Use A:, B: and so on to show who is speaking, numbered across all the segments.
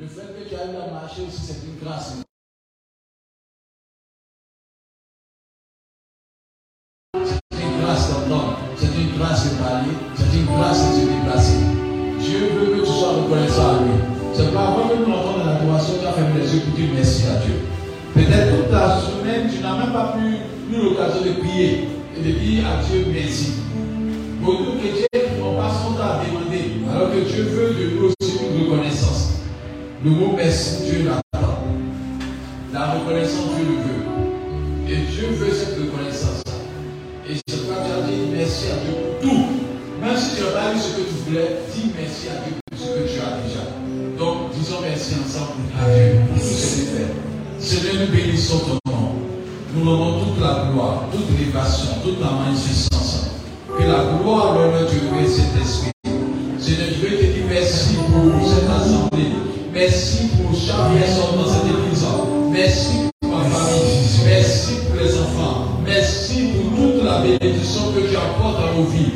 A: Le fait que tu arrives à marcher aussi, c'est une grâce. C'est une grâce d'entendre, c'est une grâce de parler, c'est une grâce de se déplacer. Dieu veut que tu sois reconnaissant à lui. C'est pas avant que nous entendons dans l'adoration, tu as fermé les yeux pour dire merci à Dieu. Peut-être toute la semaine, tu n'as même pas pu, eu l'occasion de prier et de dire à Dieu merci. Que Dieu Le mot merci, Dieu l'attend. La reconnaissance, Dieu le veut. Et Dieu veut cette reconnaissance. Et ce que tu as dit merci à Dieu pour tout. Même si tu n'as pas eu ce que tu voulais, dis merci à Dieu pour ce que tu as déjà. Donc, disons merci ensemble à Dieu pour tout ce qu'il fait. Seigneur, nous bénissons ton nom. Nous rendons toute la gloire, toute l'évasion, toute la magnificence. Que la gloire, l'honneur, Dieu, et cet esprit. Personne dans cette église. Merci pour ma famille. Merci pour les enfants. Merci pour toute la bénédiction que tu apportes à nos vies.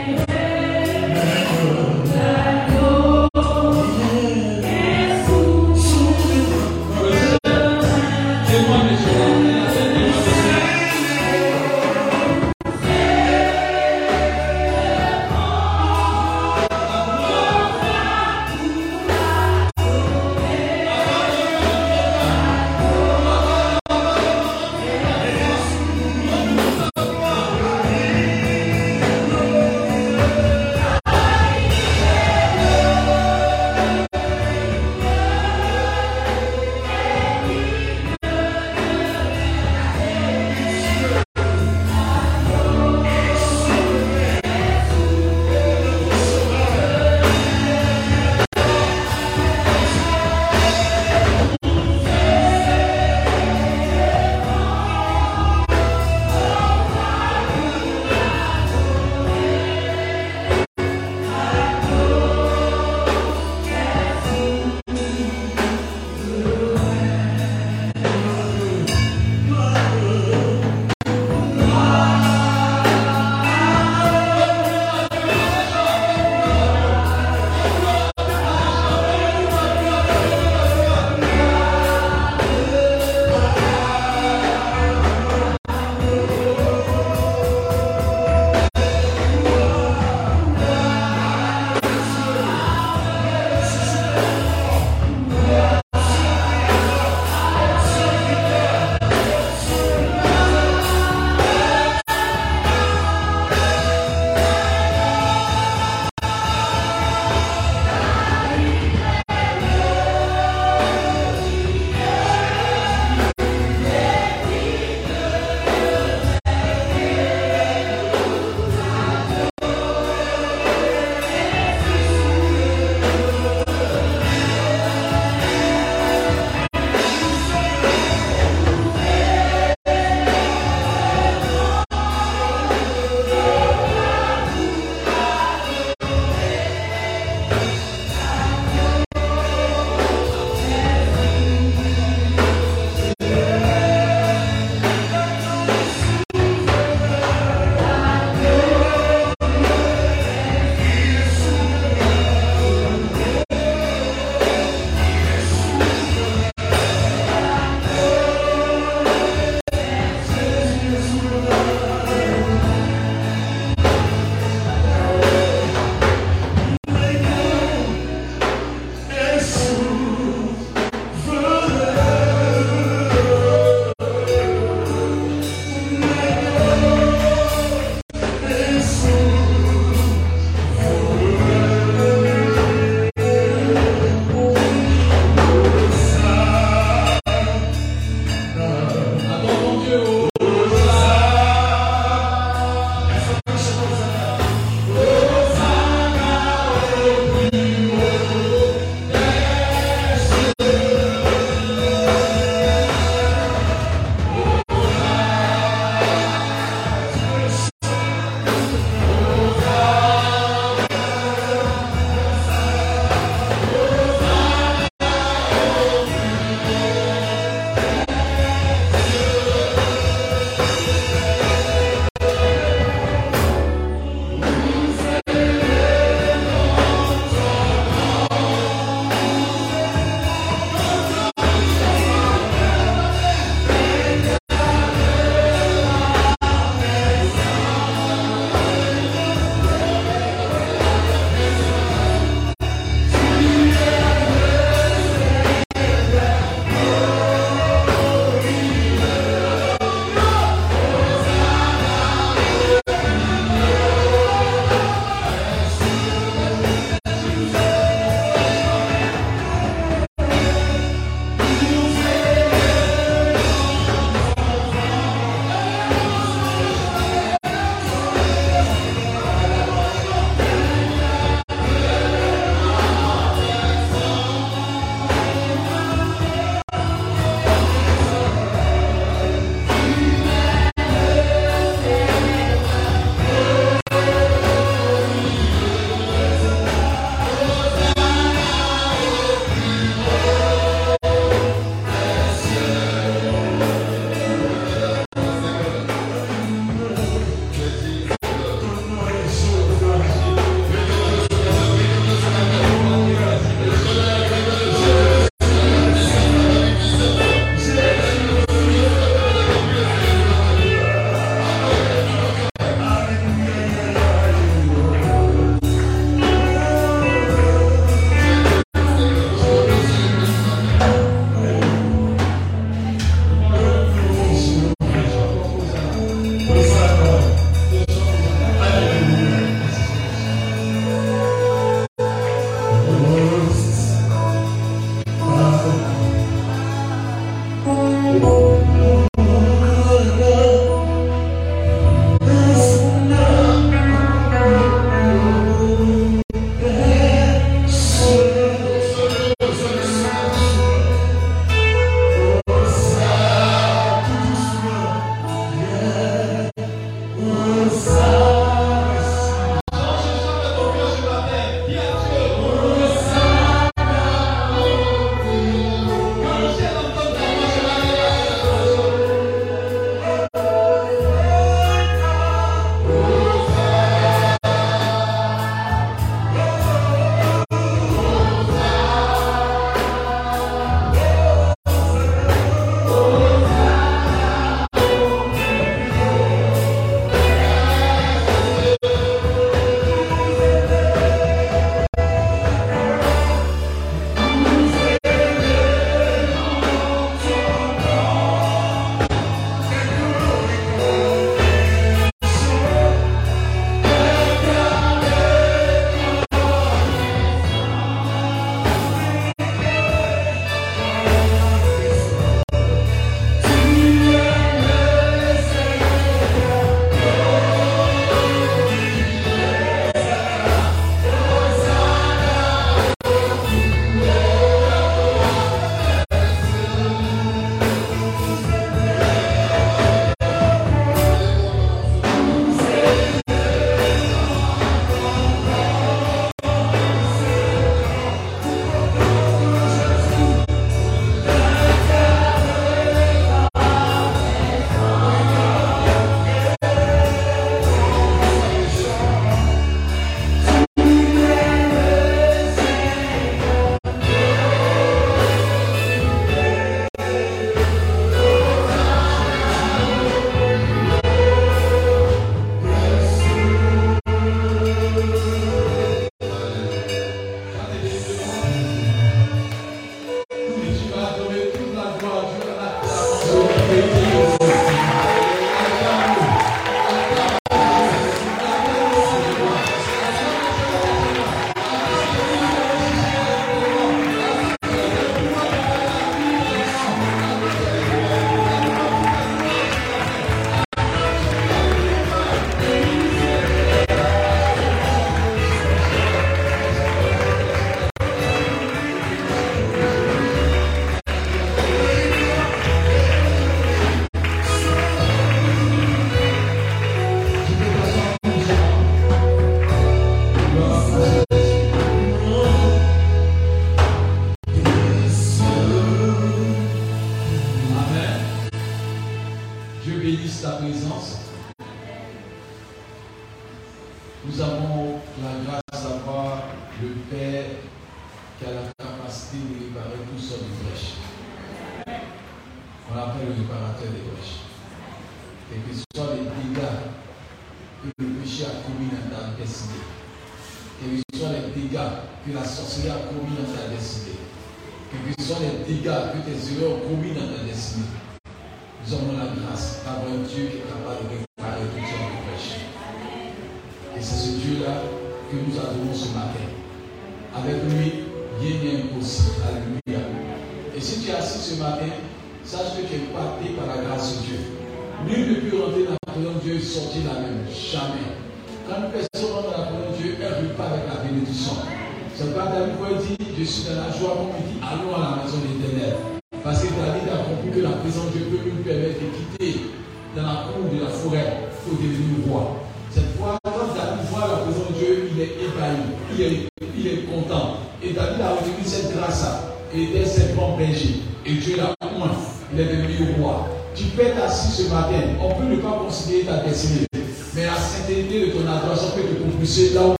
A: say, Thou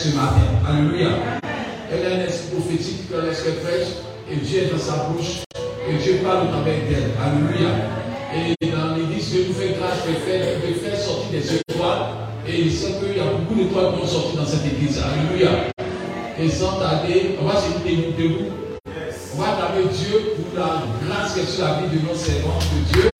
A: ce matin.
B: Alléluia. Elle a un esprit prophétique dans l'esprit et Dieu est dans sa bouche et Dieu parle avec elle. Alléluia. Et dans l'église, Dieu nous fait grâce de faire, sortir des étoiles. Et il sait qu'il y a beaucoup d'étoiles qui ont sorti dans cette église. Alléluia. Et sans tarder, on va se debout. On va taper Dieu pour la grâce que sur la vie de nos servants de Dieu.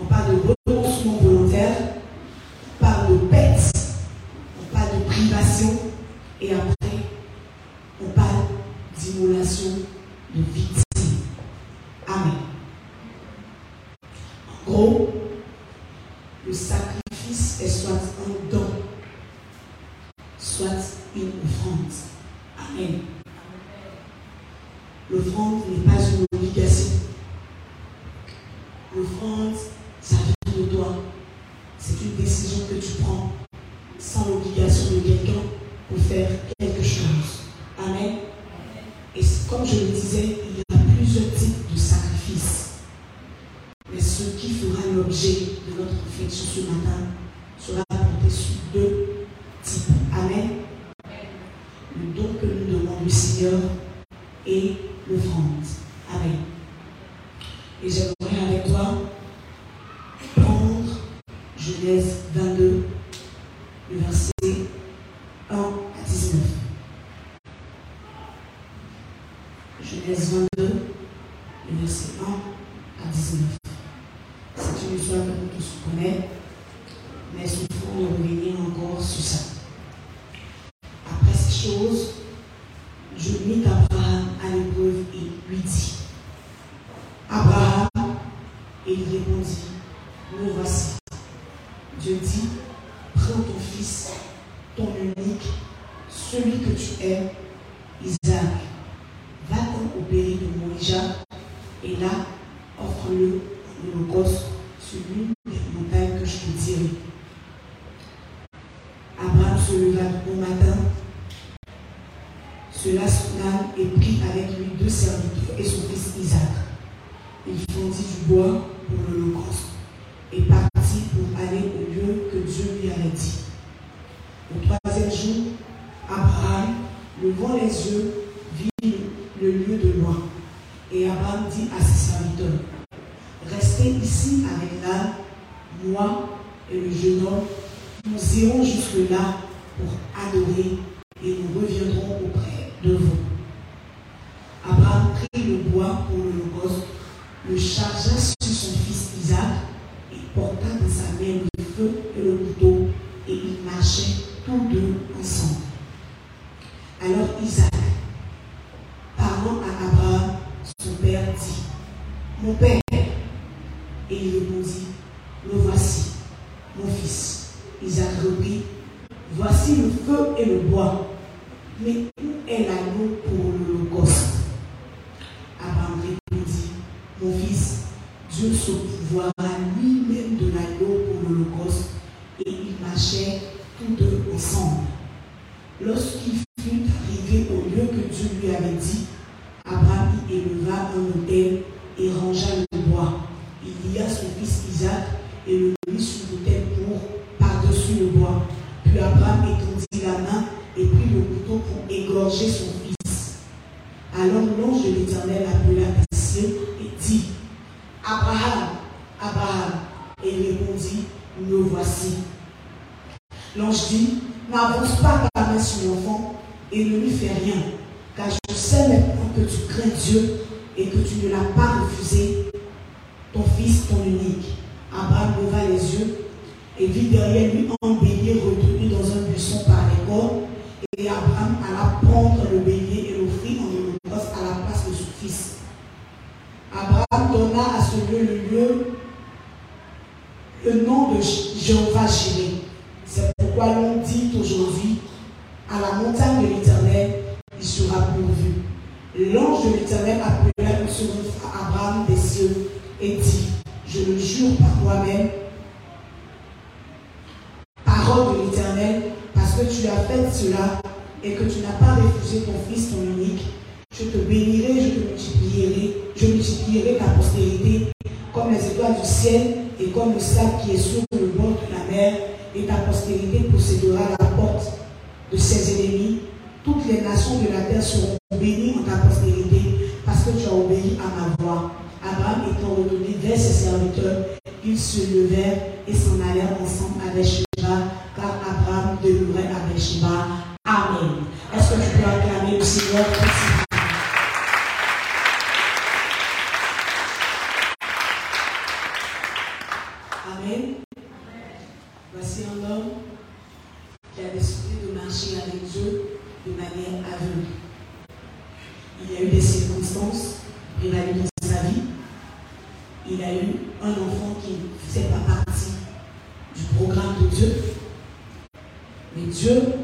B: on parle de renoncement volontaire, on parle de perte, on parle de privation, et après, Mon Père. Et il répondit, me voici, mon fils. Isaac reprit, voici le feu et le bois Dieu. Mais Dieu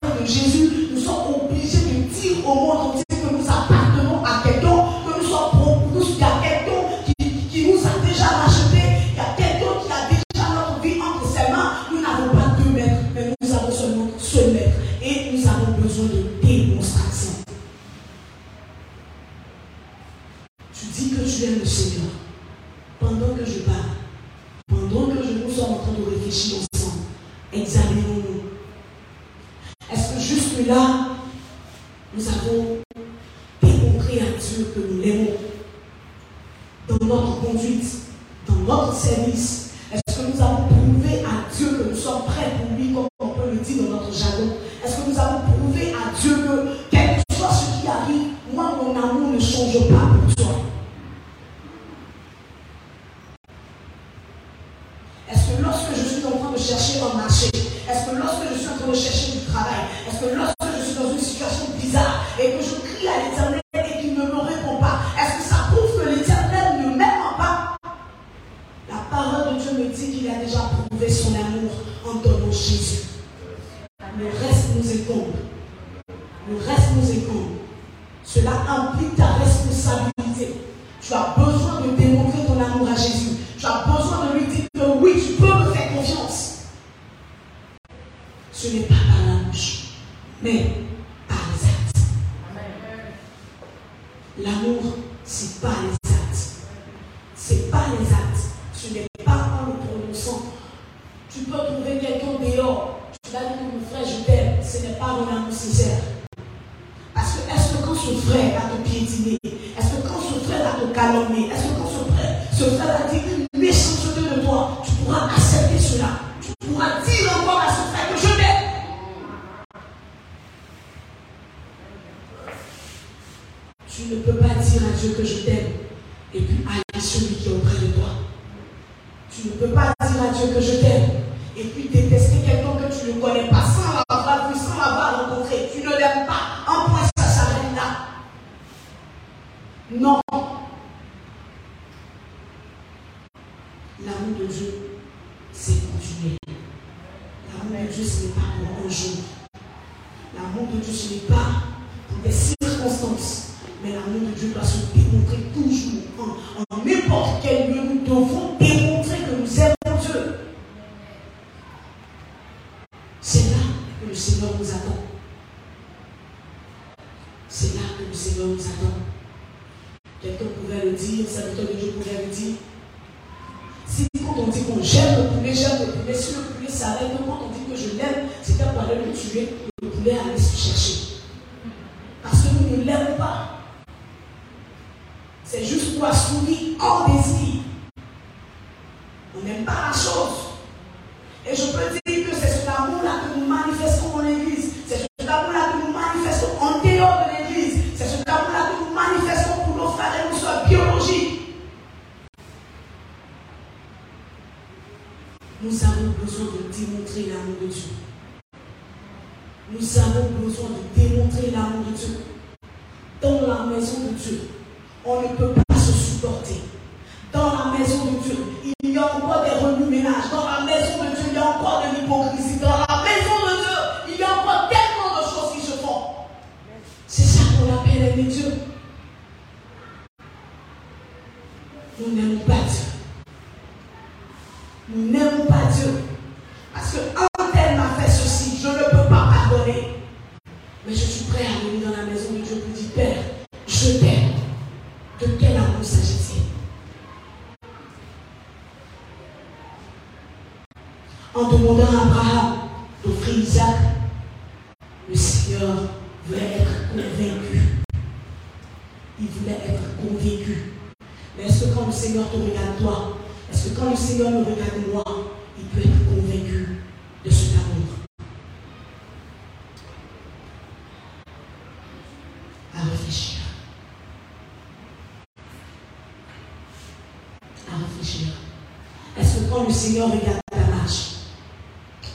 B: le Seigneur regarde ta marche.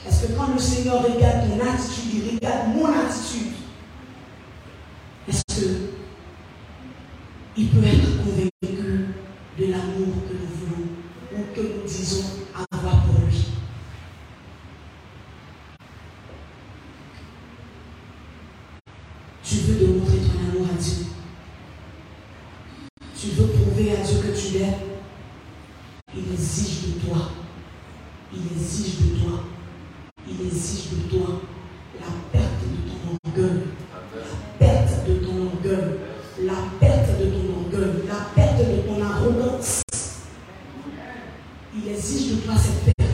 B: Est-ce que quand le Seigneur regarde ton attitude, il regarde mon attitude. Est-ce que il peut être exige de toi cette paix.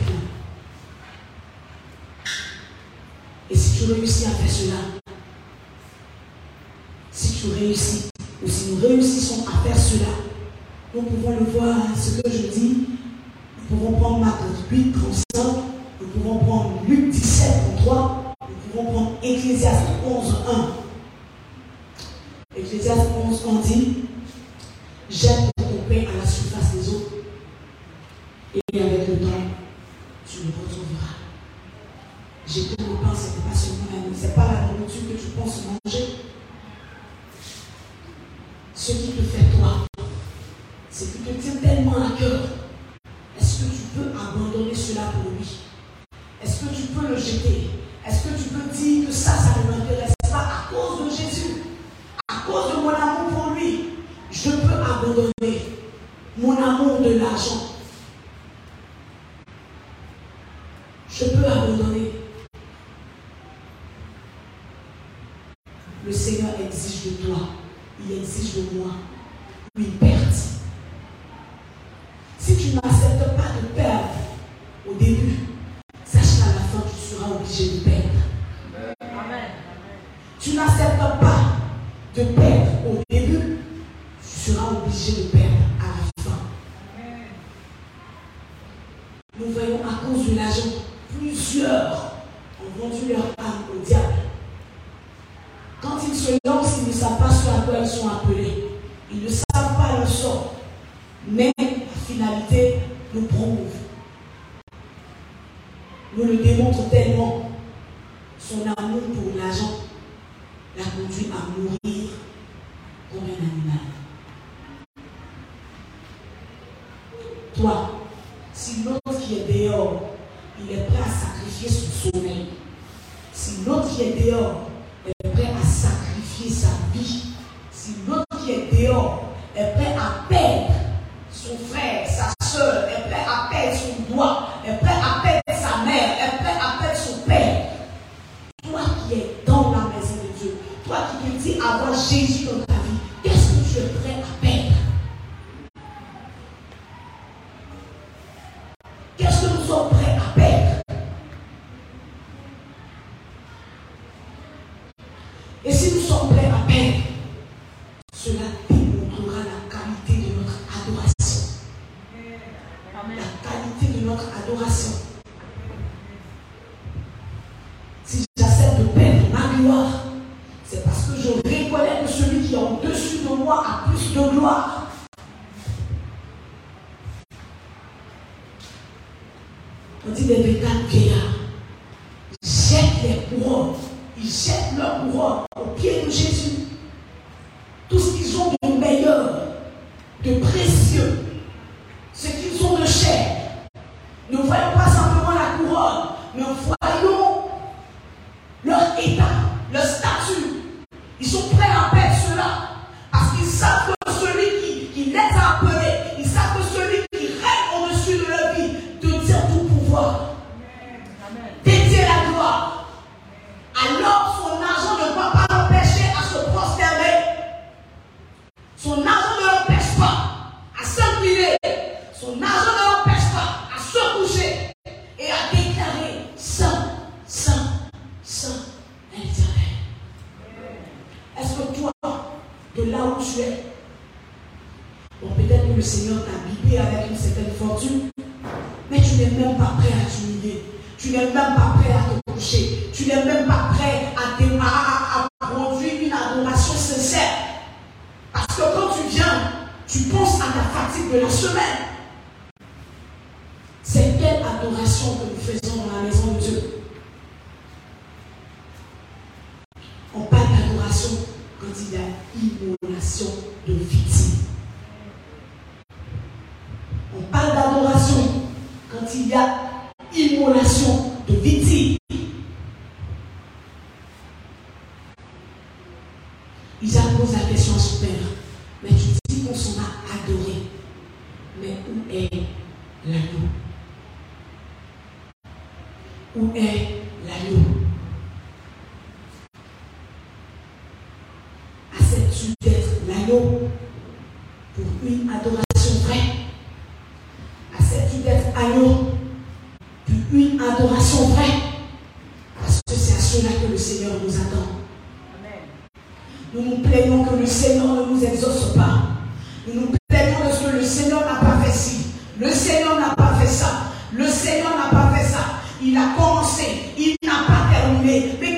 B: Et si tu réussis à faire cela, si tu réussis, ou si nous réussissons à faire cela, nous pouvons le voir, ce que je dis, est l'agneau Acceptes-tu d'être l'agneau pour une adoration vraie? Acceptes-tu d'être agneau pour une adoration vraie? Parce que c'est à cela que le Seigneur nous attend. Nous nous plaignons que le Seigneur ne nous exauce pas. Nous nous me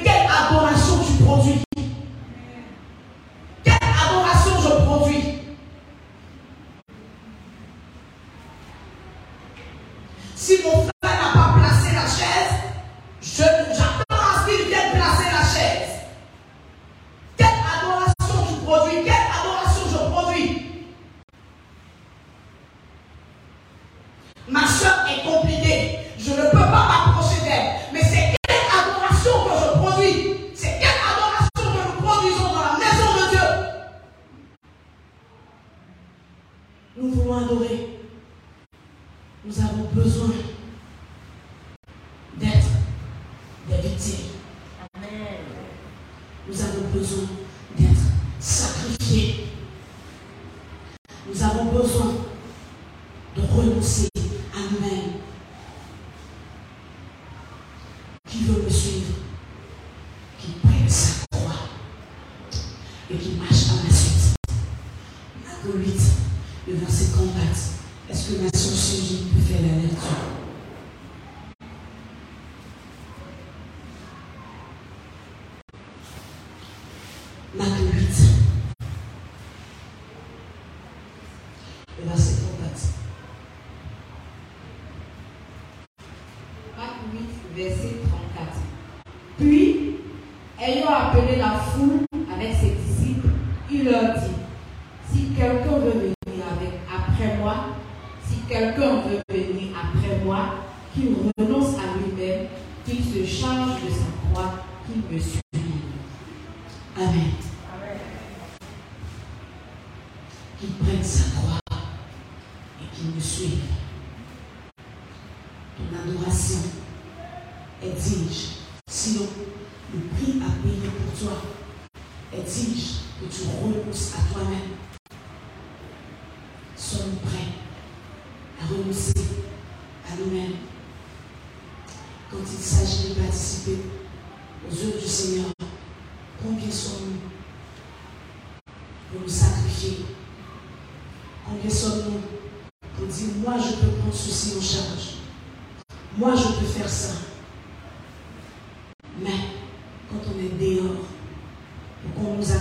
B: oportunidad, con los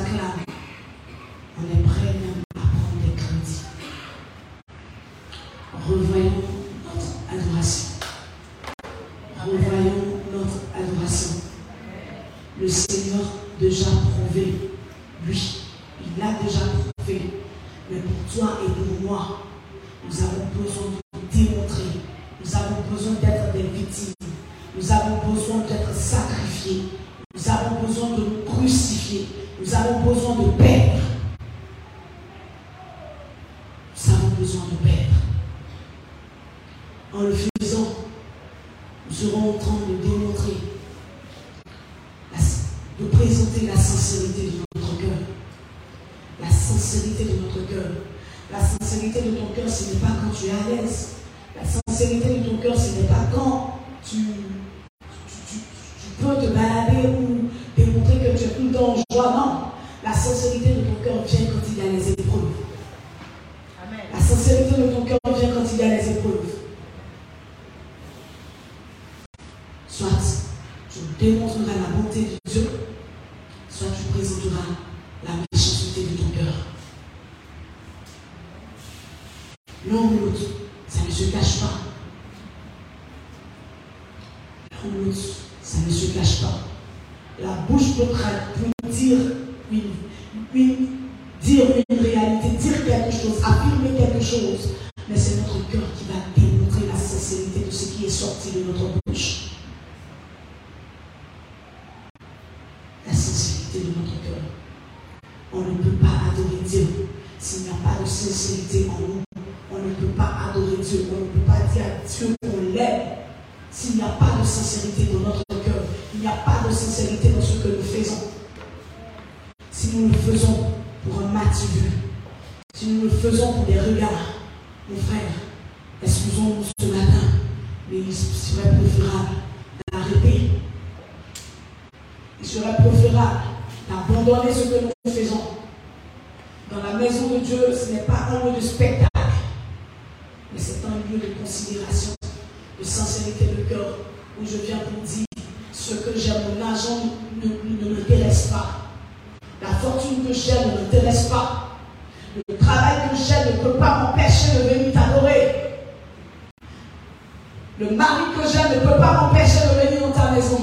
B: Le mari que j'aime ne peut pas m'empêcher de venir dans ta maison.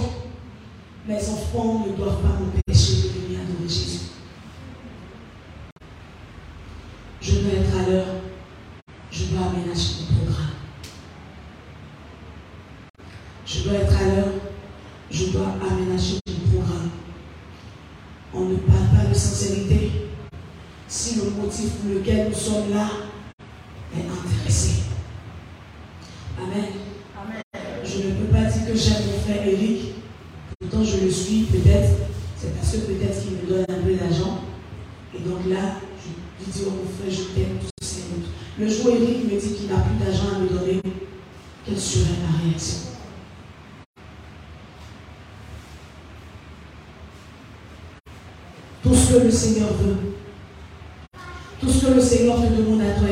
B: Mes enfants ne doivent pas m'empêcher le Seigneur veut. Tout ce que le Seigneur te demande à toi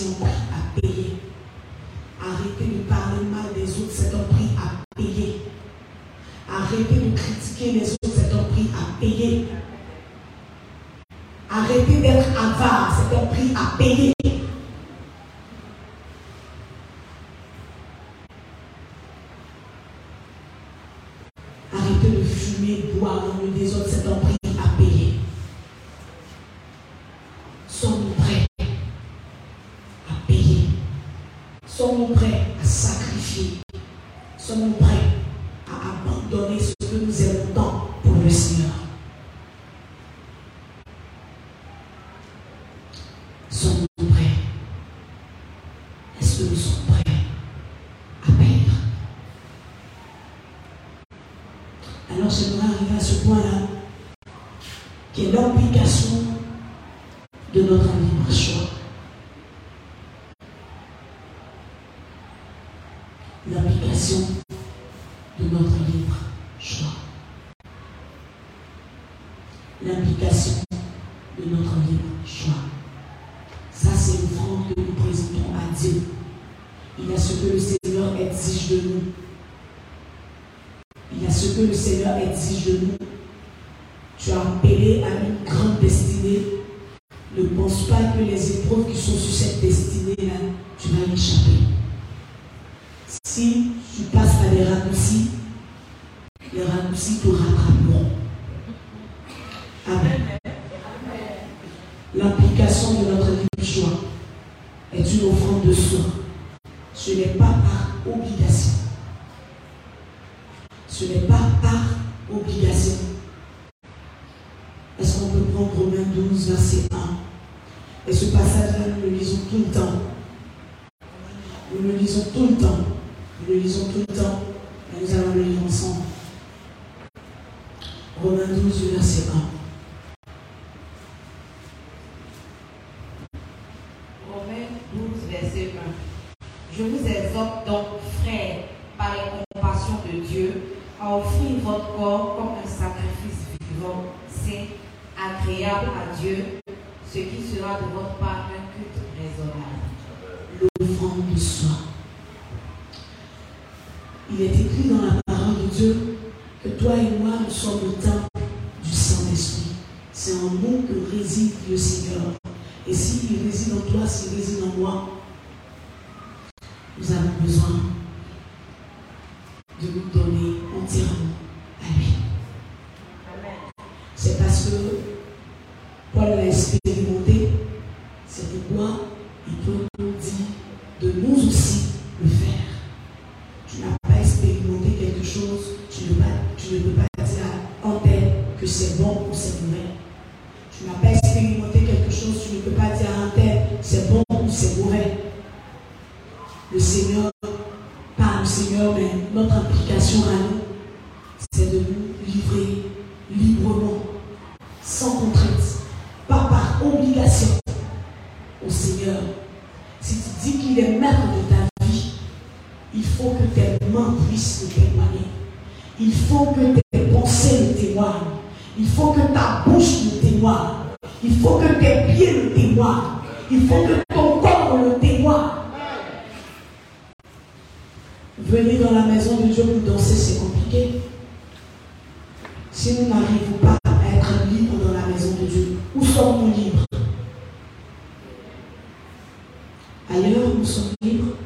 B: caution à payer. Arrêtez de parler mal des autres, c'est un prix à payer. Arrêtez de critiquer les autres, c'est un prix à payer. Arrêtez d'être avare, c'est un prix à payer. Arrêtez de fumer, boire dans le désordre, c'est un prix à payer. Sommes-nous sommes-nous prêts à sacrifier? Seigneur est
C: dit, je
B: nous je ne peux pas dire en tête que c'est bon ou c'est mauvais. Tu n'as pas expérimenté quelque chose, tu ne peux pas dire en tête c'est bon ou c'est mauvais. Le Seigneur, pas le Seigneur, mais notre implication à nous Il faut que tes pensées le témoignent. Il faut que ta bouche le témoigne. Il faut que tes pieds le témoignent. Il faut que ton corps le témoigne. Venez dans la maison de Dieu pour danser, c'est compliqué. Si nous n'arrivons pas à être libres dans la maison de Dieu, où sommes-nous libres? Ailleurs, nous sommes libres.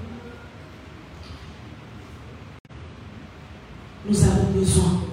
B: besoin.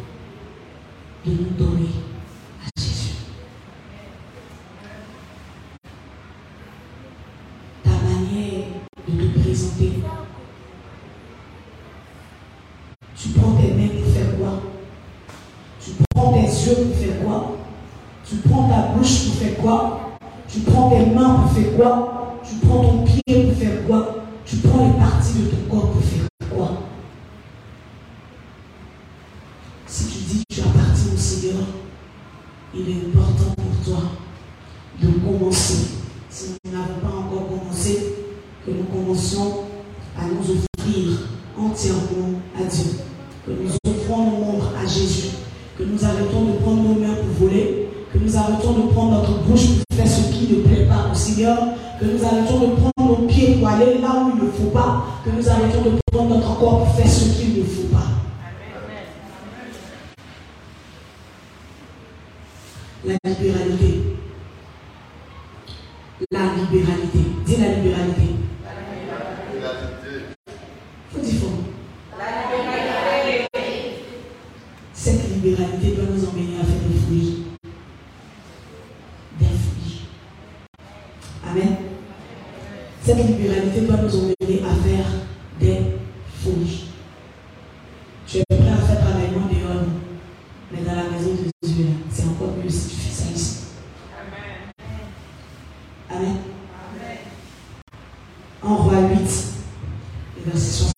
B: En roi 8, verset 60.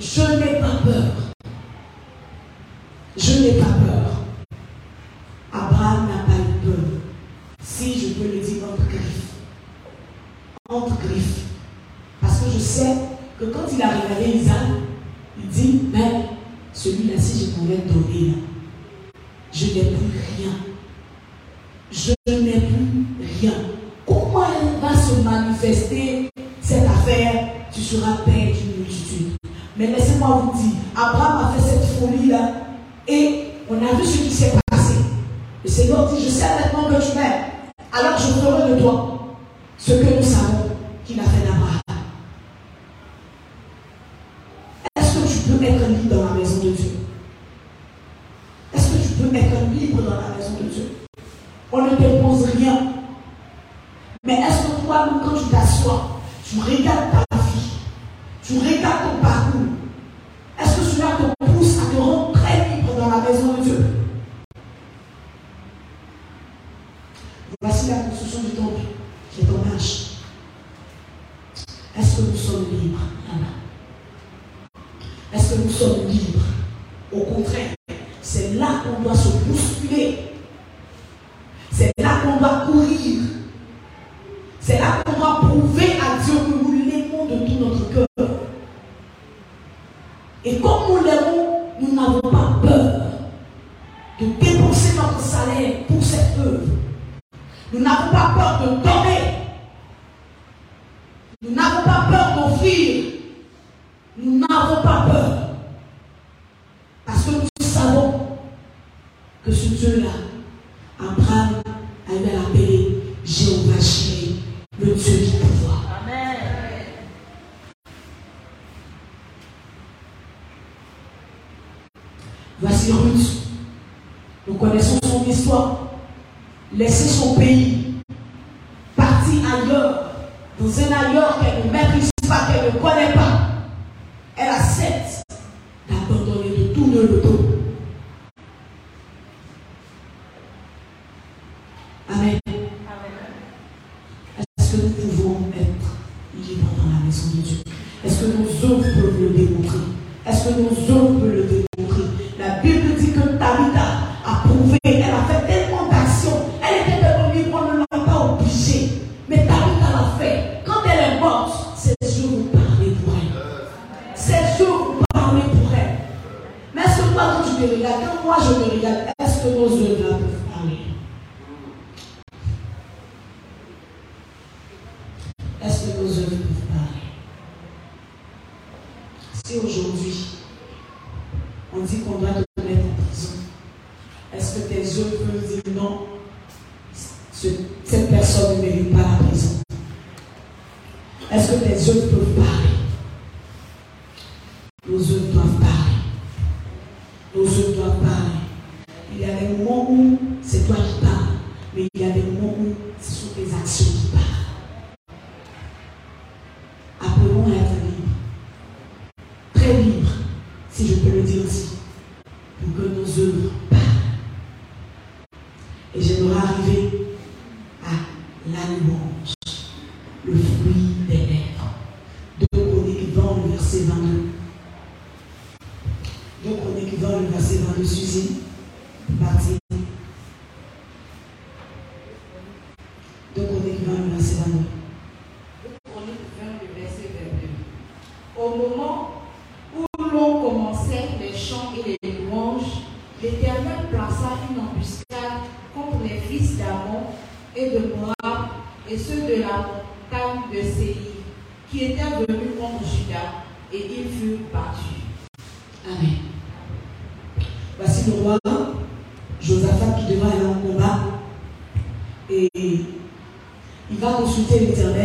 B: je n'ai pas peur. Je n'ai pas peur. Abraham n'a pas eu peur. Si je peux le dire entre griffes. Entre griffes. Parce que je sais que quand il a regardé Isaac, il dit, mais celui-là, si je pouvais donner vous dit, Abraham a fait cette folie-là et on a vu ce qui s'est passé. Le Seigneur dit, je sais maintenant que tu m'aimes, alors je ferai de toi ce que nous savons qu'il a fait d'Abraham. Est-ce que tu peux être libre dans la maison de Dieu? Est-ce que tu peux être libre dans la maison de Dieu? On ne te pose rien. Mais est-ce que toi, quand tu t'assois, tu regardes pas vem la le fruit des lèvres. De Chronique 20, le verset 22. De
C: Chronique 20, le verset 22, Suzy. et ceux de la montagne de Séir, qui étaient venus contre Judas, et ils furent battus.
B: Amen. Voici le roi Josaphat qui devra aller en combat, et il va consulter l'Éternel.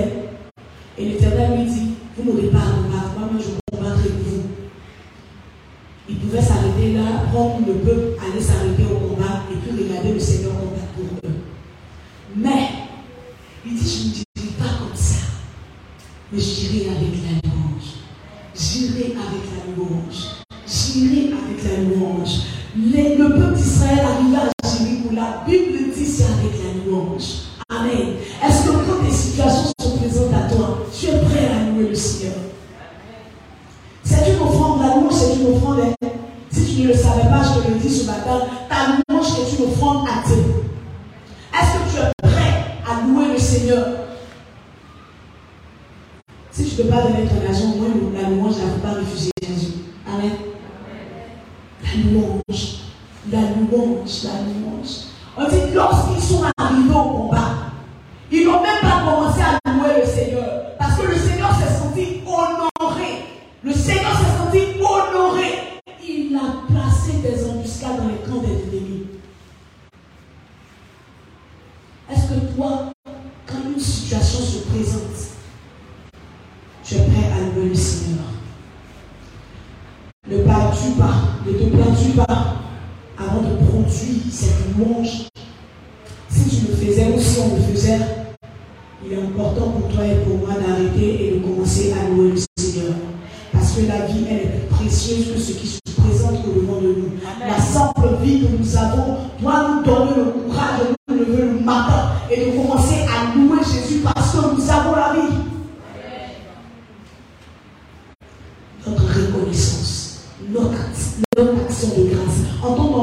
B: Grâce. En temps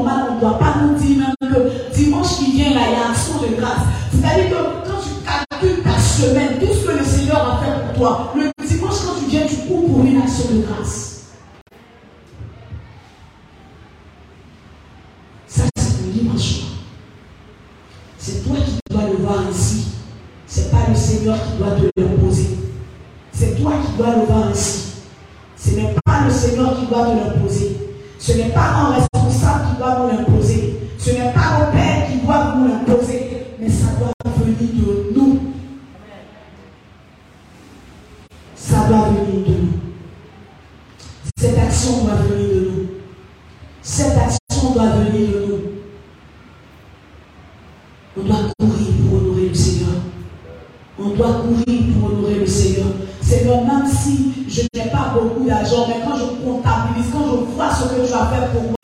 B: Ce n'est pas un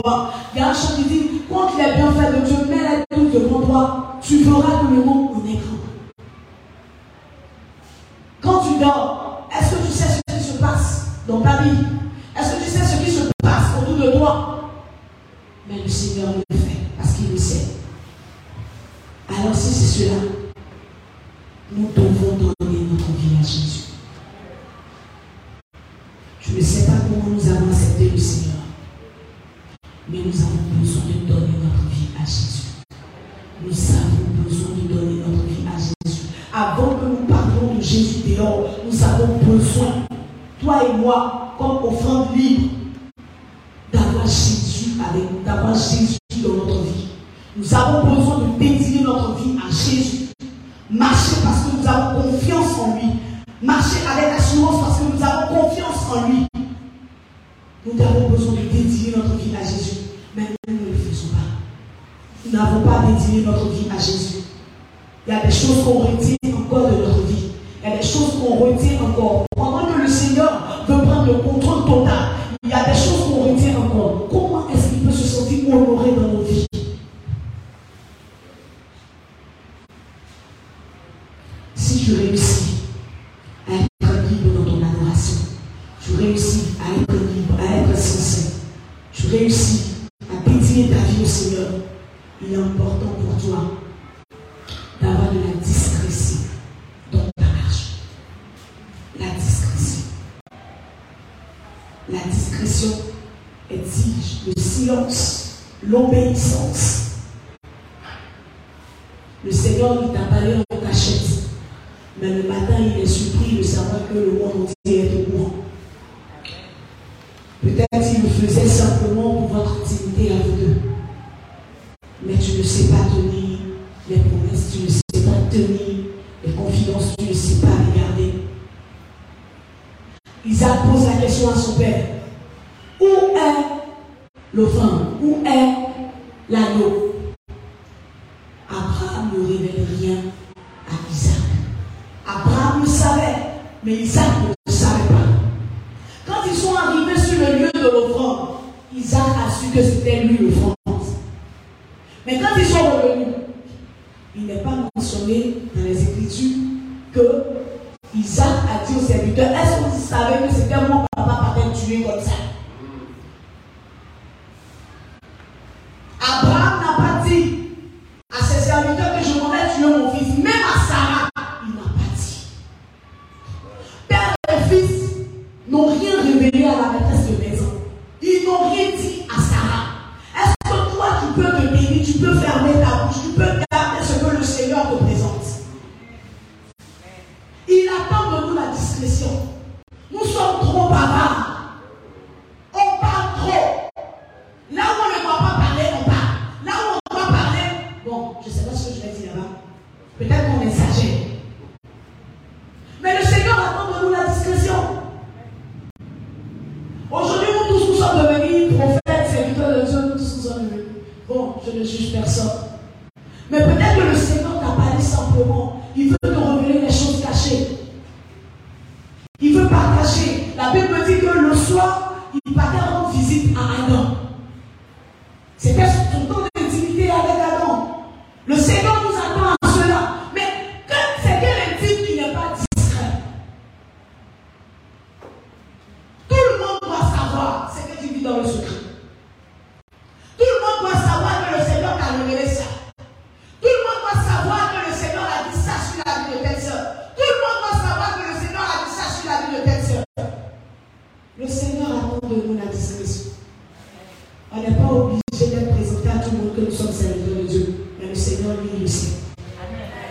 B: a un chant dit, compte les bienfaits de Dieu, mets-les tous devant toi, tu verras que le monde en est grand. Quand tu dors, est-ce que tu sais ce qui se passe dans ta vie? Est-ce que tu sais ce qui se passe autour de toi? Mais le Seigneur le fait parce qu'il le sait. Alors si c'est cela, nous devons toi et moi, comme offrande libre, d'avoir Jésus avec nous, d'avoir Jésus dans notre vie. Nous avons besoin de dédier notre vie à Jésus. Marcher parce que nous avons confiance en lui. Marcher avec assurance parce que nous avons confiance en lui. Nous avons besoin de dédier notre vie à Jésus. Mais nous ne le faisons pas. Nous n'avons pas dédié notre vie à Jésus. Il y a des choses qu'on retient encore de notre vie. Il y a des choses qu'on retient encore. Le Seigneur veut prendre le contrôle total, il y a des choses qu'on retient encore. Comment est-ce qu'il peut se sentir honoré dans nos vies? Si tu réussis à être libre dans ton adoration, tu réussis à être libre, à être sincère, tu réussis à dédier ta vie au Seigneur, il est important pour toi d'avoir de la discrétion dans ta marche. La discrétion. La discrétion exige le silence, l'obéissance. Le Seigneur il t'a parlé en cachette. Mais le matin, il est surpris de savoir que le monde question à son père. Où est l'offrande? Où est l'agneau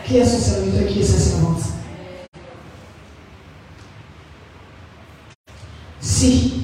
B: qui est son serviteur, qui est sa servante. Si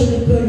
B: je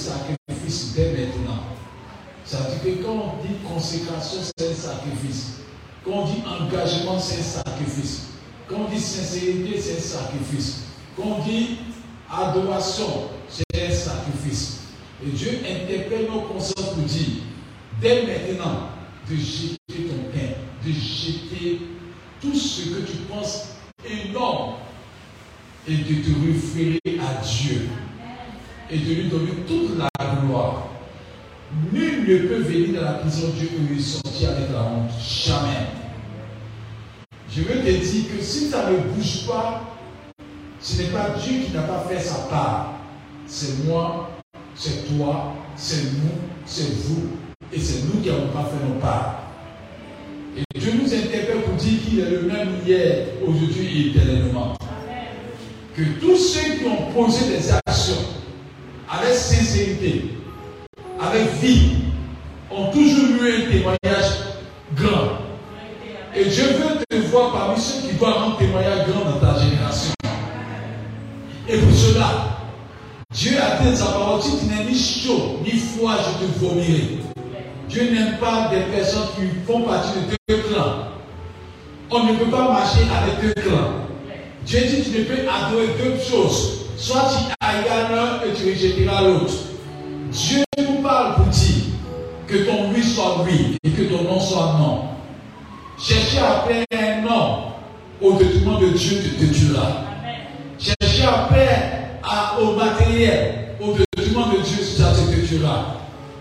B: sacrifice
A: dès maintenant. Ça veut dire que quand on dit consécration, c'est un sacrifice. Quand on dit engagement, c'est un sacrifice. Quand on dit sincérité, c'est un sacrifice. Quand on dit adoration, c'est un sacrifice. Et Dieu interpelle nos consciences pour dire, dès maintenant, de jeter ton pain, de jeter tout ce que tu penses énorme et de te référer à Dieu et de lui donner toute la gloire. Nul ne peut venir dans la prison de Dieu et lui sortir avec la honte. Jamais. Je veux te dire que si ça ne bouge pas, ce n'est pas Dieu qui n'a pas fait sa part. C'est moi, c'est toi, c'est nous, c'est vous. Et c'est nous qui n'avons pas fait nos parts. Et Dieu nous interpelle pour dire qu'il est le même hier, aujourd'hui et éternellement. Que tous ceux qui ont posé des actions avec sincérité, avec vie, ont toujours eu un témoignage grand. Et Dieu veut te voir parmi ceux qui doivent rendre témoignage grand dans ta génération. Et pour cela, Dieu a dit dans sa parole, si tu n'es ni chaud, ni froid, je te vomirai. Dieu n'aime pas des personnes qui font partie de deux clans. On ne peut pas marcher avec deux clans. Dieu dit tu ne peux adorer deux choses. Soit tu ailles l'un et tu rejetteras l'autre. Dieu nous parle pour dire que ton oui soit oui et que ton non soit non. Chercher à faire un nom au détriment de Dieu te détruira. Chercher à faire à- au matériel au détriment de Dieu, ça te détruira.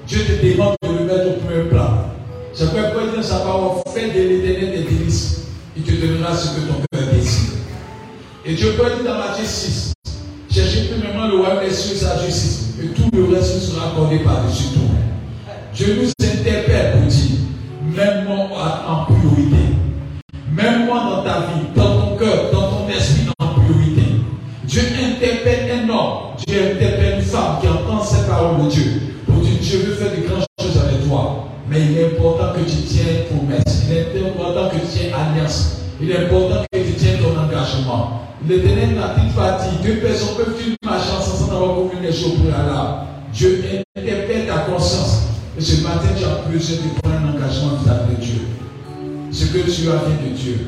A: Dieu te demande de le mettre au premier plan. C'est pourquoi Paul dit dans sa parole, fais de l'éternel des délices. Il te donnera ce que ton cœur désire. Et Dieu peut dire dans Matthieu 6, cherchez premièrement le royaume des cieux sa justice, et tout le reste sera accordé par-dessus tout. Dieu nous interpelle pour dire, mets-moi en en priorité. Mets-moi dans ta vie, dans ton cœur, dans ton esprit en priorité. Dieu interpelle un homme, Dieu interpelle une femme qui entend ces paroles de Dieu pour dire Dieu veut faire de grandes choses avec toi. Mais il est important que tu tiennes promesse, il est important que tu tiennes alliance, il est important que L'éternel n'a-t-il pas dit deux personnes peuvent-ils marcher ensemble sans avoir commis les choses préalables Dieu interpelle ta conscience. Et ce matin, tu as besoin de prendre un engagement vis-à-vis de Dieu. Ce que tu as vient de Dieu.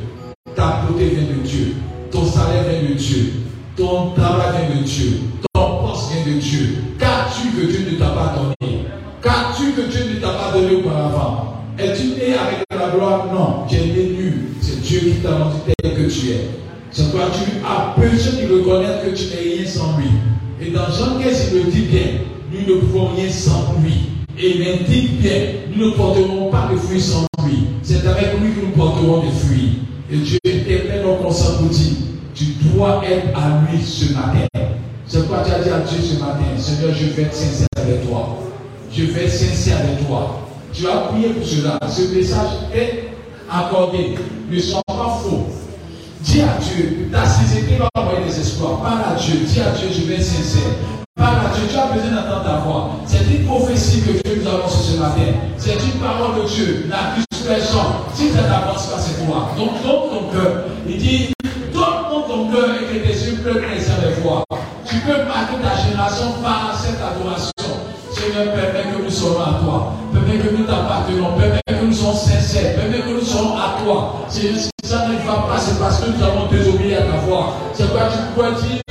A: Ta beauté vient de Dieu. Ton salaire vient de Dieu. Ton travail vient de Dieu. Ton poste vient de Dieu. Qu'as-tu que Dieu ne t'a pas donné? Qu'as-tu que Dieu ne t'a pas donné auparavant? Es-tu né avec la gloire? Non, tu es né nu. C'est Dieu qui t'a rendu tel que tu es. C'est pourquoi tu as besoin de reconnaître que tu n'es rien sans lui. Et dans Jean 15, il le dit bien, nous ne pouvons rien sans lui. Et il indique bien, nous ne porterons pas de fruits sans lui. C'est avec lui que nous porterons des fruits. Et Dieu interpelle nos conscience pour dire, tu dois être à lui ce matin. C'est pourquoi tu as dit à Dieu ce matin, Seigneur, je vais être sincère avec toi. Je vais être sincère avec toi. Tu as prié pour cela. Ce message est accordé. Ne sois pas faux. Dis à Dieu, ta sincérité va envoyer des espoirs. Parle à Dieu, dis à Dieu, je vais être sincère. Parle à Dieu, tu as besoin d'entendre ta voix. C'est une prophétie que Dieu nous annonce ce matin. C'est une parole de Dieu. La personne. Si ça n'avance pas, c'est toi. Donc, donne ton cœur. Il dit, donne ton cœur et que tes yeux pleurent les avec foi. Tu peux marquer ta génération par cette adoration. Seigneur, permets que nous soyons à toi. Permets que nous t'appartenons. Nous soyons sincères. Permets que nous soyons à toi. Si ça ne va pas, c'est parce que nous avons désobéi à ta voix. C'est pourquoi tu peux dire?